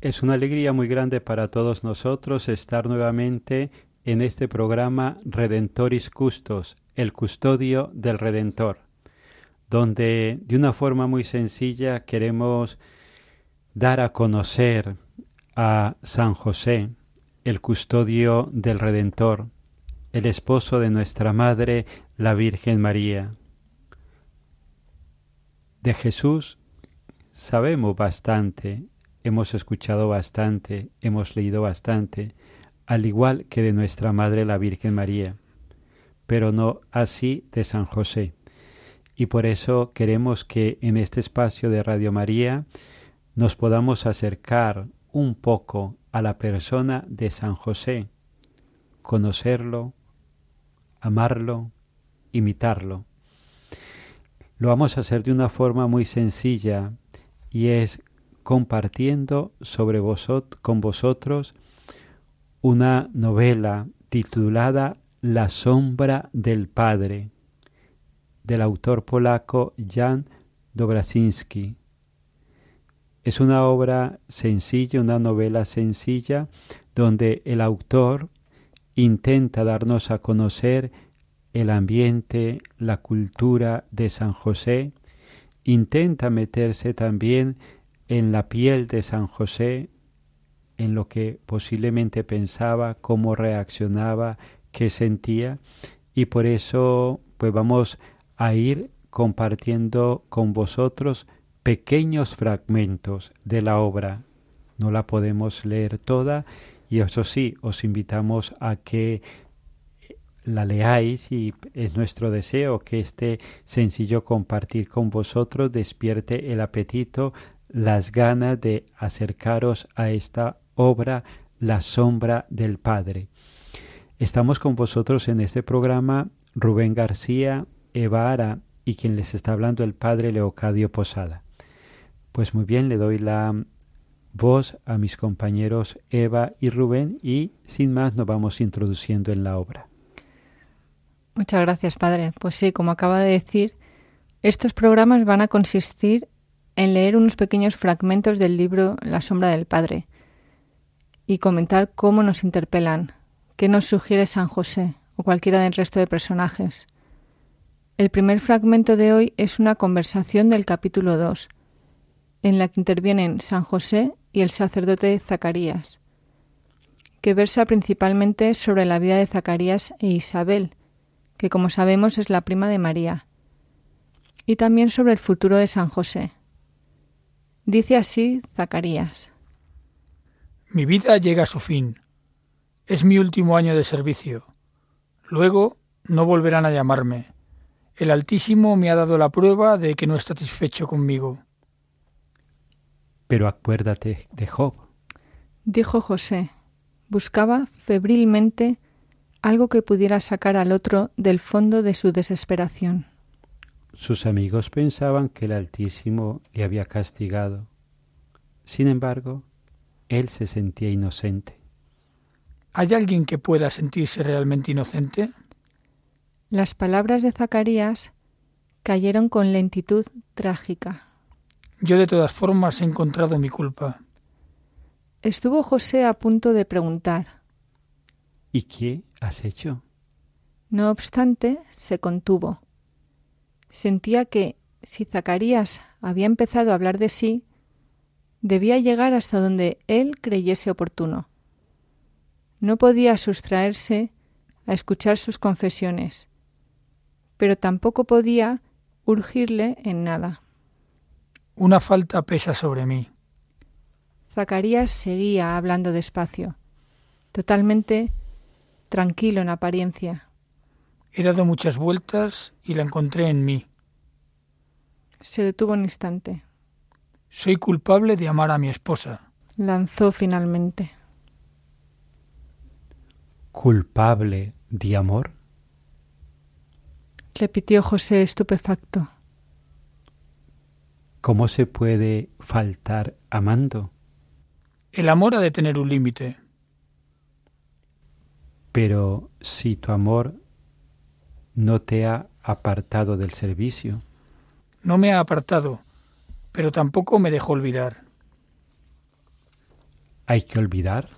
Es una alegría muy grande para todos nosotros estar nuevamente en este programa Redentoris Custos, el custodio del Redentor, donde de una forma muy sencilla queremos dar a conocer a San José, el custodio del Redentor, el esposo de nuestra Madre, la Virgen María. De Jesús sabemos bastante, hemos escuchado bastante, hemos leído bastante, al igual que de nuestra Madre la Virgen María, pero no así de San José. Y por eso queremos que en este espacio de Radio María nos podamos acercar un poco a la persona de San José, conocerlo, amarlo, imitarlo. Lo vamos a hacer de una forma muy sencilla y es compartiendo sobre vosot con vosotros una novela titulada La sombra del Padre, del autor polaco Jan Dobrasinski. Es una obra sencilla, una novela sencilla, donde el autor intenta darnos a conocer el ambiente, la cultura de San José, intenta meterse también en la piel de San José, en lo que posiblemente pensaba, cómo reaccionaba, qué sentía, y por eso pues vamos a ir compartiendo con vosotros pequeños fragmentos de la obra. No la podemos leer toda y eso sí, os invitamos a que la leáis y es nuestro deseo que este sencillo compartir con vosotros despierte el apetito, las ganas de acercaros a esta obra La sombra del Padre. Estamos con vosotros en este programa Rubén García, Eva Ara y quien les está hablando el Padre Leocadio Posada. Pues muy bien, le doy la voz a mis compañeros Eva y Rubén y sin más nos vamos introduciendo en la obra. Muchas gracias, Padre. Pues sí, como acaba de decir, estos programas van a consistir en leer unos pequeños fragmentos del libro La sombra del Padre y comentar cómo nos interpelan, qué nos sugiere San José o cualquiera del resto de personajes. El primer fragmento de hoy es una conversación del capítulo 2, en la que intervienen San José y el sacerdote Zacarías, que versa principalmente sobre la vida de Zacarías e Isabel, que como sabemos es la prima de María, y también sobre el futuro de San José. Dice así Zacarías. Mi vida llega a su fin. Es mi último año de servicio. Luego no volverán a llamarme. El Altísimo me ha dado la prueba de que no está satisfecho conmigo. Pero acuérdate de Job, Dijo José. Buscaba febrilmente algo que pudiera sacar al otro del fondo de su desesperación. Sus amigos pensaban que el Altísimo le había castigado. Sin embargo, él se sentía inocente. ¿Hay alguien que pueda sentirse realmente inocente? Las palabras de Zacarías cayeron con lentitud trágica. Yo de todas formas he encontrado mi culpa. Estuvo José a punto de preguntar. ¿Y qué has hecho? No obstante, se contuvo. Sentía que, si Zacarías había empezado a hablar de sí, debía llegar hasta donde él creyese oportuno. No podía sustraerse a escuchar sus confesiones, pero tampoco podía urgirle en nada. Una falta pesa sobre mí. Zacarías seguía hablando despacio, totalmente tranquilo en apariencia. He dado muchas vueltas y la encontré en mí. Se detuvo un instante. Soy culpable de amar a mi esposa. Lanzó finalmente. ¿Culpable de amor? repitió José estupefacto. ¿Cómo se puede faltar amando? El amor ha de tener un límite. Pero si tu amor no te ha apartado del servicio. No me ha apartado, pero tampoco me dejó olvidar. ¿Hay que olvidar?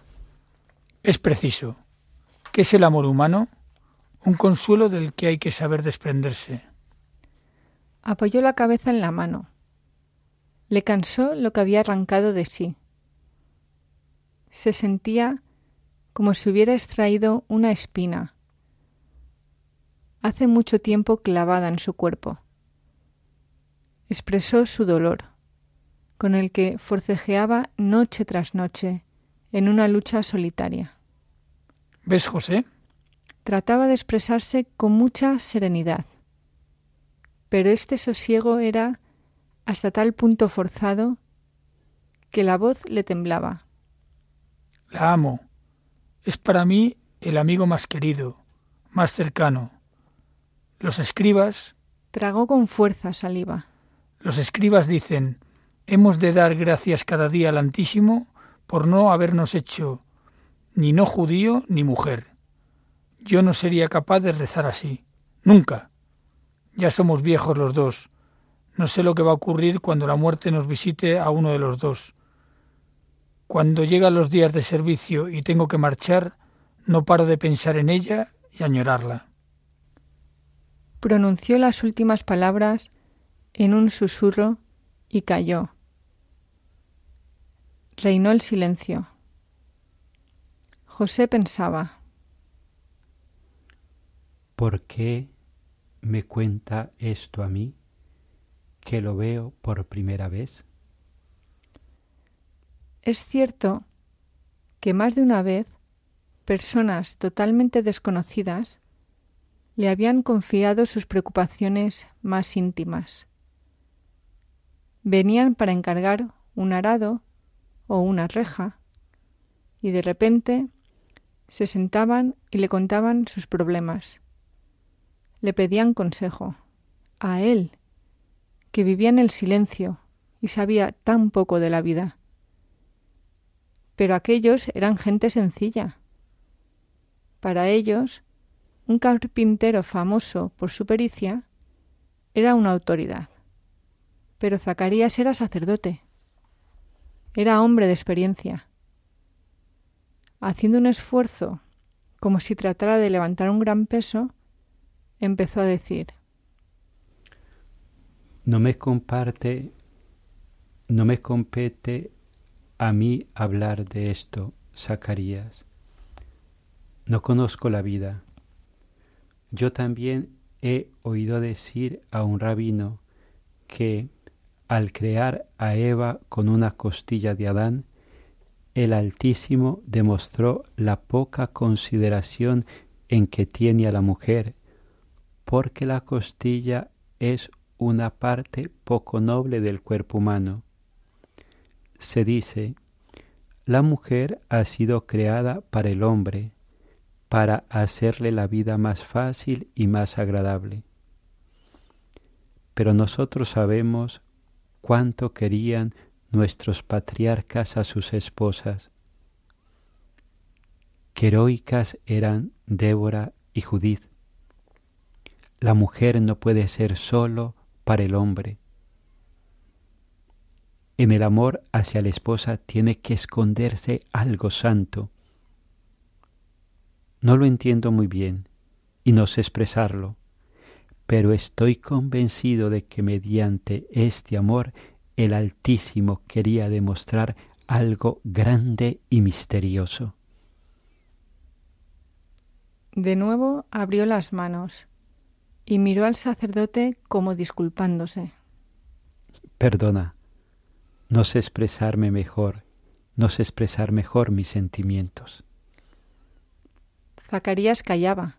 Es preciso. ¿Qué es el amor humano? Un consuelo del que hay que saber desprenderse. Apoyó la cabeza en la mano. Le cansó lo que había arrancado de sí. Se sentía como si hubiera extraído una espina, hace mucho tiempo clavada en su cuerpo. Expresó su dolor, con el que forcejeaba noche tras noche en una lucha solitaria. ¿Ves, José? Trataba de expresarse con mucha serenidad, pero este sosiego era hasta tal punto forzado que la voz le temblaba. La amo. Es para mí el amigo más querido, más cercano. Los escribas. Tragó con fuerza saliva. Los escribas dicen, hemos de dar gracias cada día al Antísimo por no habernos hecho ni no judío ni mujer. Yo no sería capaz de rezar así. Nunca. Ya somos viejos los dos. No sé lo que va a ocurrir cuando la muerte nos visite a uno de los dos. Cuando llegan los días de servicio y tengo que marchar, no paro de pensar en ella y añorarla. Pronunció las últimas palabras en un susurro y cayó. Reinó el silencio. José pensaba. ¿Por qué me cuenta esto a mí, que lo veo por primera vez? Es cierto que más de una vez personas totalmente desconocidas le habían confiado sus preocupaciones más íntimas. Venían para encargar un arado o una reja y de repente se sentaban y le contaban sus problemas. Le pedían consejo a él, que vivía en el silencio y sabía tan poco de la vida. Pero aquellos eran gente sencilla. Para ellos, un carpintero famoso por su pericia era una autoridad. Pero Zacarías era sacerdote. Era hombre de experiencia. Haciendo un esfuerzo, como si tratara de levantar un gran peso, empezó a decir No me comparte, no me compete a mí hablar de esto, Zacarías. No conozco la vida. Yo también he oído decir a un rabino que al crear a Eva con una costilla de Adán, el Altísimo demostró la poca consideración en que tiene a la mujer, porque la costilla es una parte poco noble del cuerpo humano. Se dice, la mujer ha sido creada para el hombre, para hacerle la vida más fácil y más agradable. Pero nosotros sabemos cuánto querían nuestros patriarcas a sus esposas. Que heroicas eran Débora y Judith. La mujer no puede ser solo para el hombre. En el amor hacia la esposa tiene que esconderse algo santo. No lo entiendo muy bien y no sé expresarlo, pero estoy convencido de que mediante este amor el Altísimo quería demostrar algo grande y misterioso. De nuevo abrió las manos y miró al sacerdote como disculpándose. Perdona, no sé expresarme mejor, no sé expresar mejor mis sentimientos. Zacarías callaba,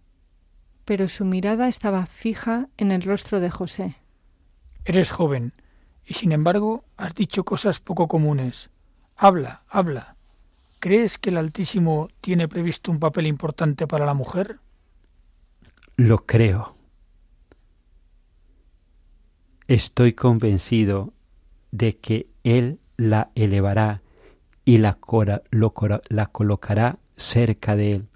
pero su mirada estaba fija en el rostro de José. Eres joven, y sin embargo has dicho cosas poco comunes. Habla, habla. ¿Crees que el Altísimo tiene previsto un papel importante para la mujer? Lo creo. Estoy convencido de que Él la elevará y la, la colocará cerca de Él.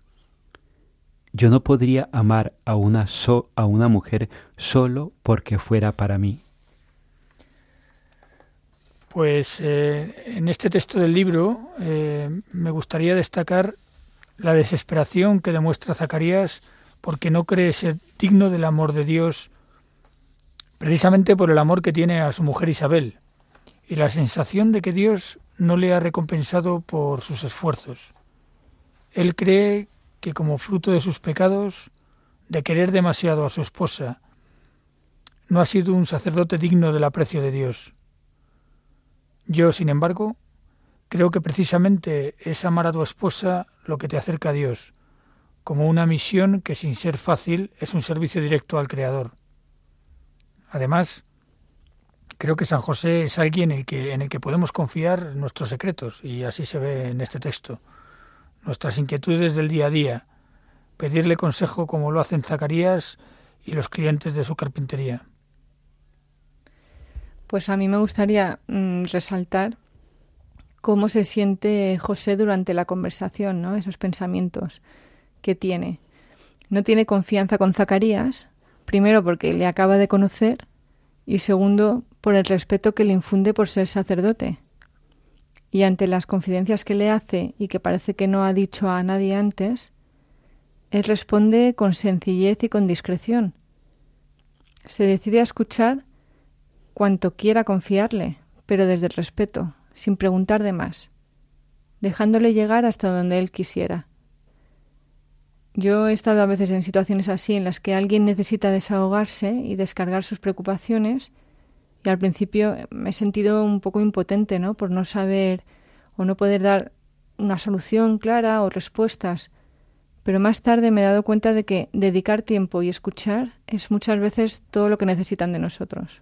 Yo no podría amar a una, a una mujer solo porque fuera para mí. Pues eh, en este texto del libro eh, me gustaría destacar la desesperación que demuestra Zacarías porque no cree ser digno del amor de Dios precisamente por el amor que tiene a su mujer Isabel y la sensación de que Dios no le ha recompensado por sus esfuerzos. Él cree que como fruto de sus pecados, de querer demasiado a su esposa, no ha sido un sacerdote digno del aprecio de Dios. Yo, sin embargo, creo que precisamente es amar a tu esposa lo que te acerca a Dios, como una misión que sin ser fácil es un servicio directo al Creador. Además, creo que San José es alguien en el que, en el que podemos confiar nuestros secretos, y así se ve en este texto, nuestras inquietudes del día a día, pedirle consejo como lo hacen Zacarías y los clientes de su carpintería. Pues a mí me gustaría mm, resaltar cómo se siente José durante la conversación, ¿no? Esos pensamientos que tiene. No tiene confianza con Zacarías, primero porque le acaba de conocer y segundo por el respeto que le infunde por ser sacerdote. Y ante las confidencias que le hace y que parece que no ha dicho a nadie antes, él responde con sencillez y con discreción. Se decide a escuchar cuanto quiera confiarle, pero desde el respeto, sin preguntar de más, dejándole llegar hasta donde él quisiera. Yo he estado a veces en situaciones así en las que alguien necesita desahogarse y descargar sus preocupaciones y al principio me he sentido un poco impotente, ¿no? Por no saber o no poder dar una solución clara o respuestas. Pero más tarde me he dado cuenta de que dedicar tiempo y escuchar es muchas veces todo lo que necesitan de nosotros.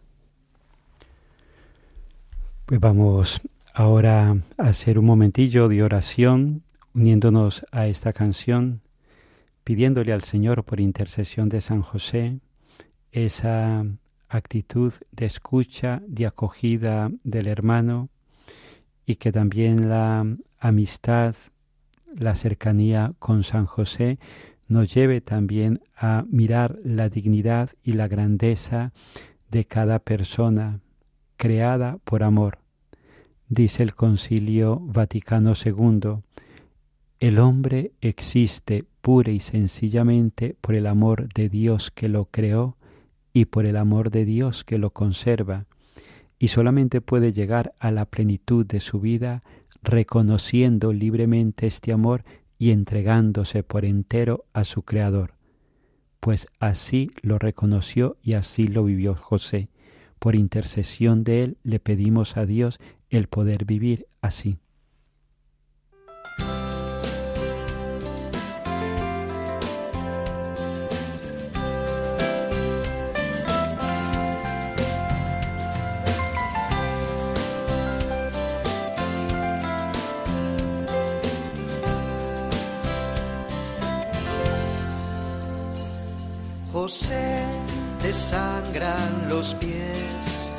Pues vamos ahora a hacer un momentillo de oración uniéndonos a esta canción, pidiéndole al Señor por intercesión de San José esa actitud de escucha, de acogida del hermano y que también la amistad, la cercanía con San José nos lleve también a mirar la dignidad y la grandeza de cada persona, creada por amor. Dice el Concilio Vaticano II, el hombre existe pura y sencillamente por el amor de Dios que lo creó y por el amor de Dios que lo conserva, y solamente puede llegar a la plenitud de su vida reconociendo libremente este amor y entregándose por entero a su Creador. Pues así lo reconoció y así lo vivió José. Por intercesión de Él le pedimos a Dios el poder vivir así. José, te sangran los pies,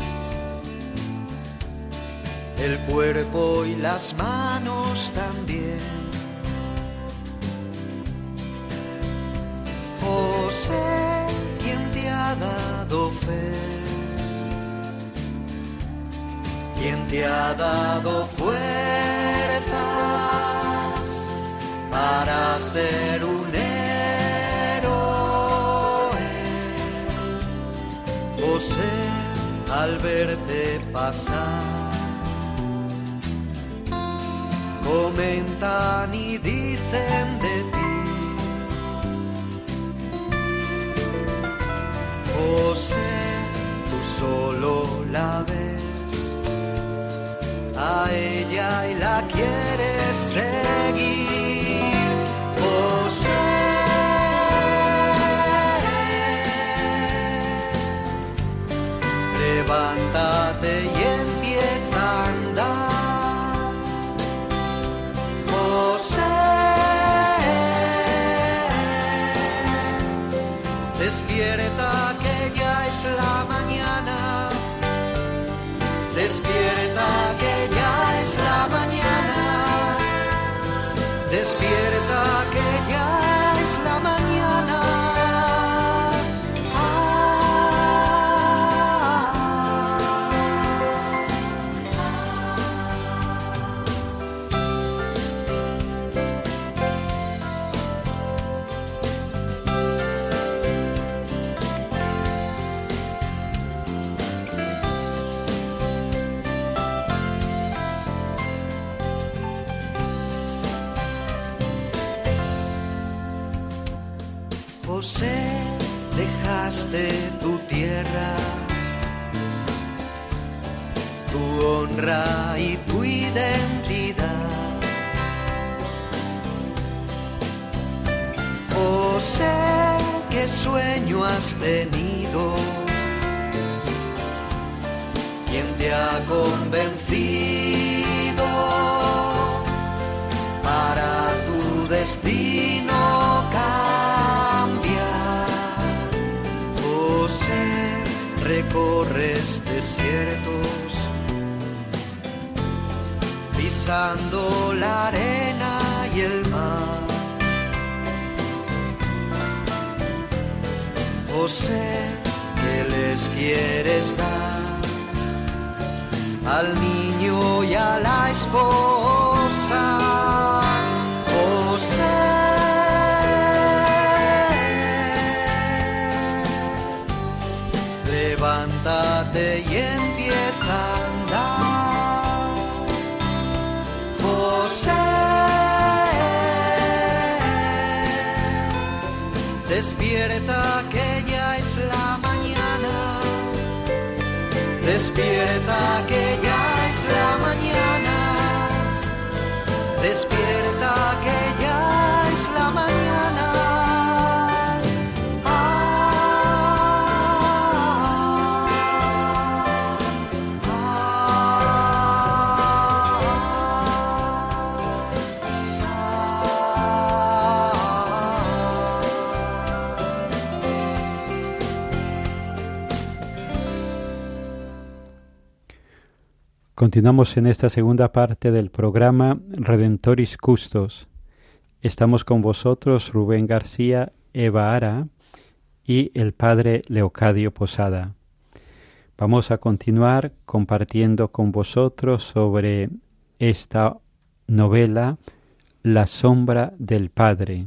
el cuerpo y las manos también. José, quien te ha dado fe, quien te ha dado fuerzas para ser un José al verte pasar. Comentan y dicen de ti. José, tú solo la ves. A ella y la quieres seguir. Levántate destino? recorres desiertos, pisando la arena y el mar. José, ¿qué les quieres dar? Al niño y a la esposa. José. levántate y empieza a andar. José, despierta que ya es la mañana. Despierta que ya es la mañana. Continuamos en esta segunda parte del programa Redentoris Custos. Estamos con vosotros Rubén García, Eva Ara y el padre Leocadio Posada. Vamos a continuar compartiendo con vosotros sobre esta novela La sombra del Padre.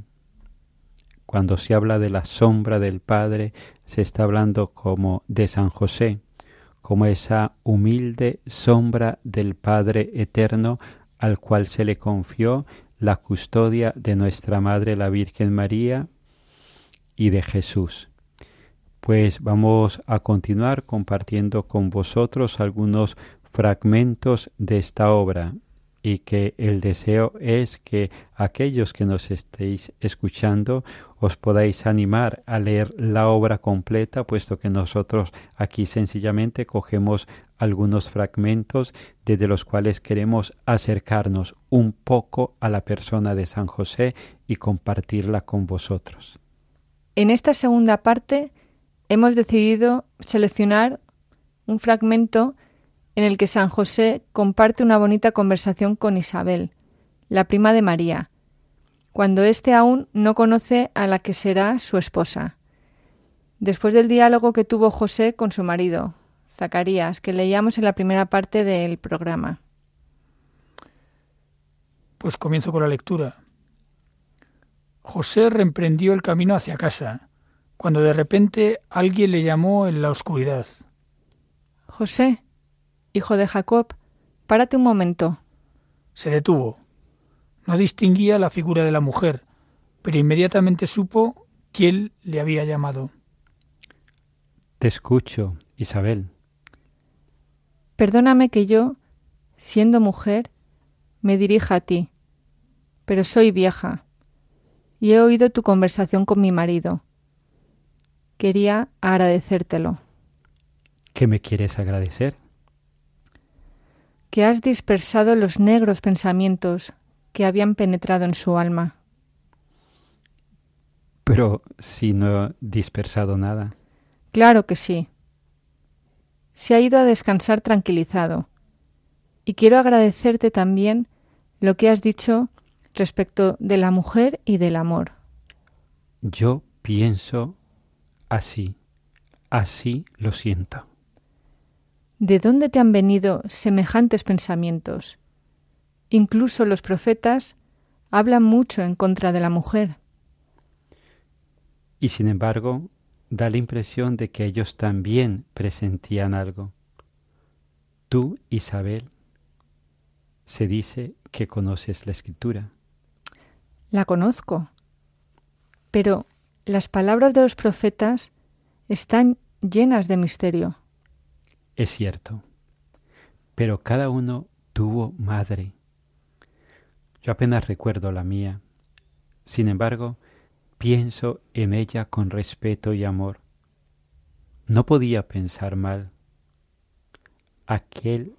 Cuando se habla de la sombra del Padre, se está hablando como de San José como esa humilde sombra del Padre Eterno al cual se le confió la custodia de nuestra Madre la Virgen María y de Jesús. Pues vamos a continuar compartiendo con vosotros algunos fragmentos de esta obra y que el deseo es que aquellos que nos estéis escuchando os podáis animar a leer la obra completa, puesto que nosotros aquí sencillamente cogemos algunos fragmentos desde los cuales queremos acercarnos un poco a la persona de San José y compartirla con vosotros. En esta segunda parte hemos decidido seleccionar un fragmento en el que San José comparte una bonita conversación con Isabel, la prima de María, cuando éste aún no conoce a la que será su esposa. Después del diálogo que tuvo José con su marido, Zacarías, que leíamos en la primera parte del programa. Pues comienzo con la lectura. José reemprendió el camino hacia casa, cuando de repente alguien le llamó en la oscuridad. José, hijo de Jacob, párate un momento. Se detuvo. No distinguía la figura de la mujer, pero inmediatamente supo quién le había llamado. Te escucho, Isabel. Perdóname que yo, siendo mujer, me dirija a ti, pero soy vieja y he oído tu conversación con mi marido. Quería agradecértelo. ¿Qué me quieres agradecer? Que has dispersado los negros pensamientos que habían penetrado en su alma. Pero si no he dispersado nada. Claro que sí. Se ha ido a descansar tranquilizado. Y quiero agradecerte también lo que has dicho respecto de la mujer y del amor. Yo pienso así, así lo siento. ¿De dónde te han venido semejantes pensamientos? Incluso los profetas hablan mucho en contra de la mujer. Y sin embargo, da la impresión de que ellos también presentían algo. Tú, Isabel, se dice que conoces la escritura. La conozco, pero las palabras de los profetas están llenas de misterio. Es cierto, pero cada uno tuvo madre. Yo apenas recuerdo la mía. Sin embargo, pienso en ella con respeto y amor. No podía pensar mal. Aquel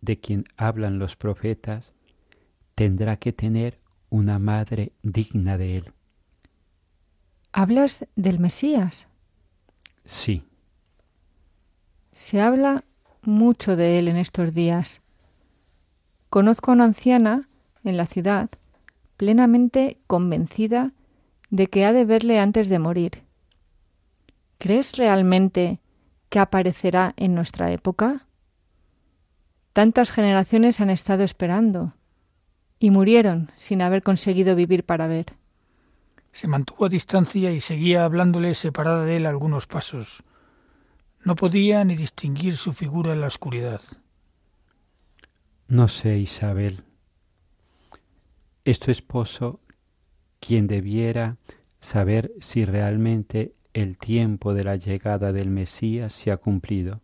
de quien hablan los profetas tendrá que tener una madre digna de él. ¿Hablas del Mesías? Sí. Se habla mucho de él en estos días. Conozco a una anciana en la ciudad plenamente convencida de que ha de verle antes de morir. ¿Crees realmente que aparecerá en nuestra época? Tantas generaciones han estado esperando y murieron sin haber conseguido vivir para ver. Se mantuvo a distancia y seguía hablándole separada de él algunos pasos. No podía ni distinguir su figura en la oscuridad. No sé, Isabel. Es tu esposo quien debiera saber si realmente el tiempo de la llegada del Mesías se ha cumplido.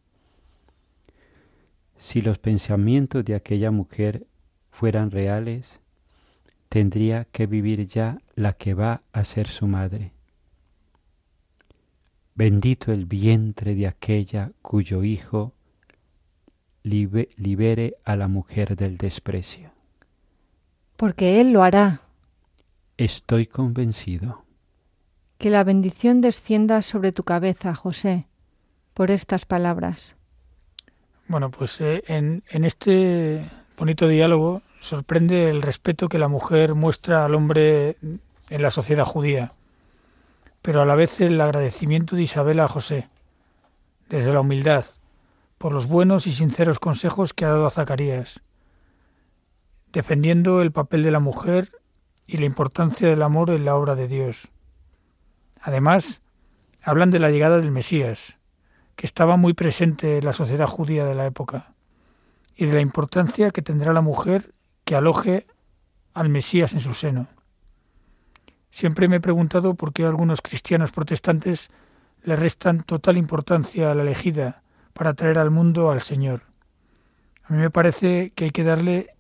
Si los pensamientos de aquella mujer fueran reales, tendría que vivir ya la que va a ser su madre. Bendito el vientre de aquella cuyo hijo libere a la mujer del desprecio. Porque Él lo hará. Estoy convencido. Que la bendición descienda sobre tu cabeza, José, por estas palabras. Bueno, pues eh, en, en este bonito diálogo sorprende el respeto que la mujer muestra al hombre en la sociedad judía, pero a la vez el agradecimiento de Isabel a José, desde la humildad, por los buenos y sinceros consejos que ha dado a Zacarías, defendiendo el papel de la mujer y la importancia del amor en la obra de Dios. Además, hablan de la llegada del Mesías, que estaba muy presente en la sociedad judía de la época y de la importancia que tendrá la mujer que aloje al Mesías en su seno. Siempre me he preguntado por qué algunos cristianos protestantes le restan total importancia a la elegida para traer al mundo al Señor. A mí me parece que hay que darle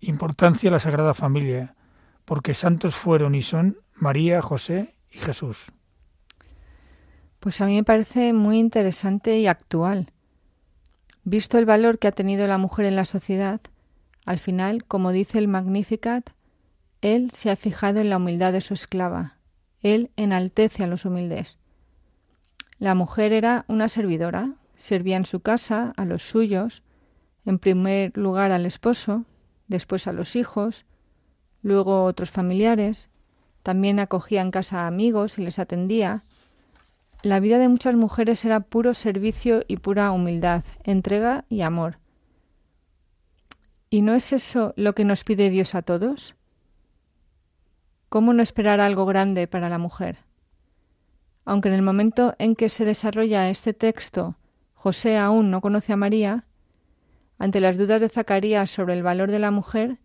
importancia a la Sagrada Familia, porque santos fueron y son María, José y Jesús. Pues a mí me parece muy interesante y actual. Visto el valor que ha tenido la mujer en la sociedad, al final, como dice el Magnificat, él se ha fijado en la humildad de su esclava. Él enaltece a los humildes. La mujer era una servidora, servía en su casa a los suyos, en primer lugar al esposo, después a los hijos, luego otros familiares, también acogía en casa a amigos y les atendía. La vida de muchas mujeres era puro servicio y pura humildad, entrega y amor. ¿Y no es eso lo que nos pide Dios a todos? ¿Cómo no esperar algo grande para la mujer? Aunque en el momento en que se desarrolla este texto José aún no conoce a María, ante las dudas de Zacarías sobre el valor de la mujer,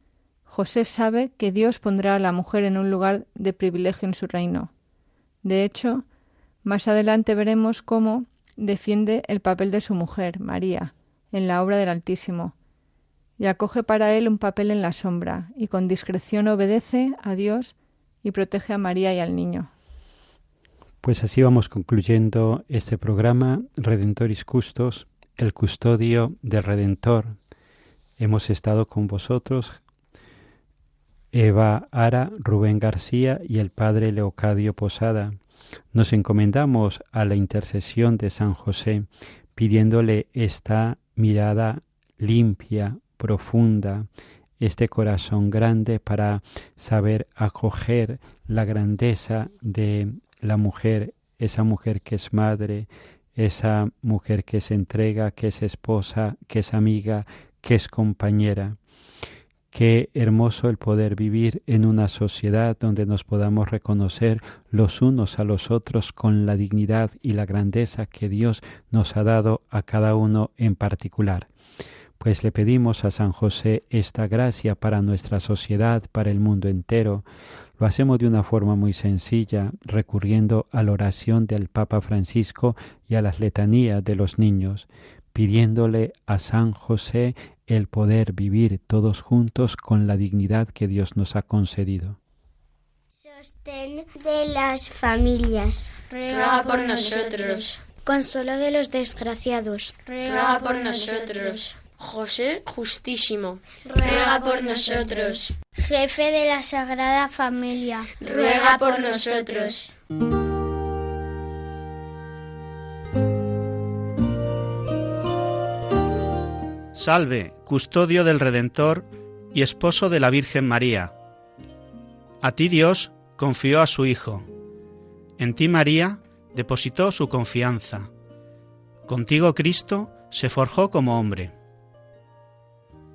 José sabe que Dios pondrá a la mujer en un lugar de privilegio en su reino. De hecho, más adelante veremos cómo defiende el papel de su mujer, María, en la obra del Altísimo, y acoge para él un papel en la sombra, y con discreción obedece a Dios y protege a María y al niño. Pues así vamos concluyendo este programa Redentoris Custos, el custodio del Redentor. Hemos estado con vosotros Eva Ara, Rubén García y el Padre Leocadio Posada. Nos encomendamos a la intercesión de San José, pidiéndole esta mirada limpia, profunda, este corazón grande para saber acoger la grandeza de la mujer, esa mujer que es madre, esa mujer que se entrega, que es esposa, que es amiga, que es compañera. Qué hermoso el poder vivir en una sociedad donde nos podamos reconocer los unos a los otros con la dignidad y la grandeza que Dios nos ha dado a cada uno en particular pues le pedimos a San José esta gracia para nuestra sociedad, para el mundo entero. Lo hacemos de una forma muy sencilla, recurriendo a la oración del Papa Francisco y a las letanías de los niños, pidiéndole a San José el poder vivir todos juntos con la dignidad que Dios nos ha concedido. Sostén de las familias. Ruega por nosotros. Consuelo de los desgraciados. Ruega por nosotros. José Justísimo, ruega por nosotros. Jefe de la Sagrada Familia, ruega por nosotros. Salve, custodio del Redentor y esposo de la Virgen María. A ti Dios confió a su Hijo. En ti María depositó su confianza. Contigo Cristo se forjó como hombre.